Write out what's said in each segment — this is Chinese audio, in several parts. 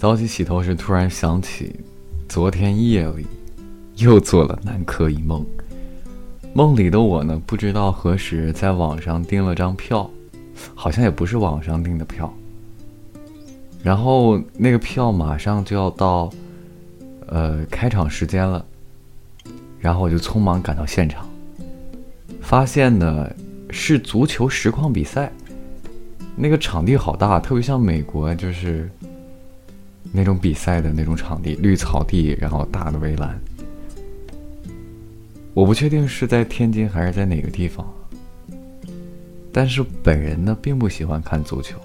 早起洗头时，突然想起，昨天夜里又做了南柯一梦。梦里的我呢，不知道何时在网上订了张票，好像也不是网上订的票。然后那个票马上就要到，呃，开场时间了。然后我就匆忙赶到现场，发现呢是足球实况比赛。那个场地好大，特别像美国，就是。那种比赛的那种场地，绿草地，然后大的围栏。我不确定是在天津还是在哪个地方，但是本人呢并不喜欢看足球，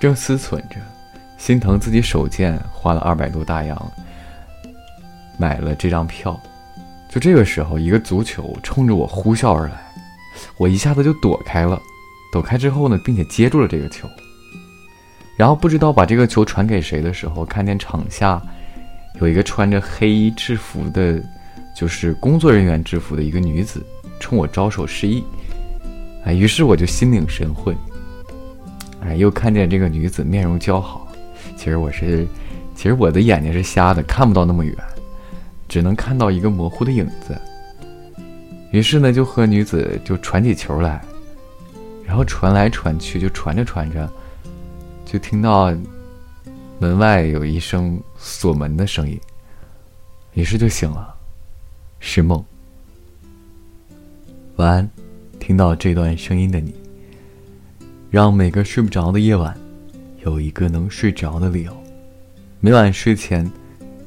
正思忖着，心疼自己手贱花了二百多大洋买了这张票，就这个时候，一个足球冲着我呼啸而来，我一下子就躲开了，躲开之后呢，并且接住了这个球。然后不知道把这个球传给谁的时候，看见场下有一个穿着黑制服的，就是工作人员制服的一个女子，冲我招手示意。哎，于是我就心领神会。哎，又看见这个女子面容姣好，其实我是，其实我的眼睛是瞎的，看不到那么远，只能看到一个模糊的影子。于是呢，就和女子就传起球来，然后传来传去，就传着传着。就听到门外有一声锁门的声音，于是就醒了，是梦。晚安，听到这段声音的你，让每个睡不着的夜晚有一个能睡着的理由。每晚睡前，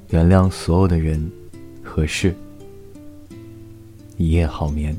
原谅所有的人和事，一夜好眠。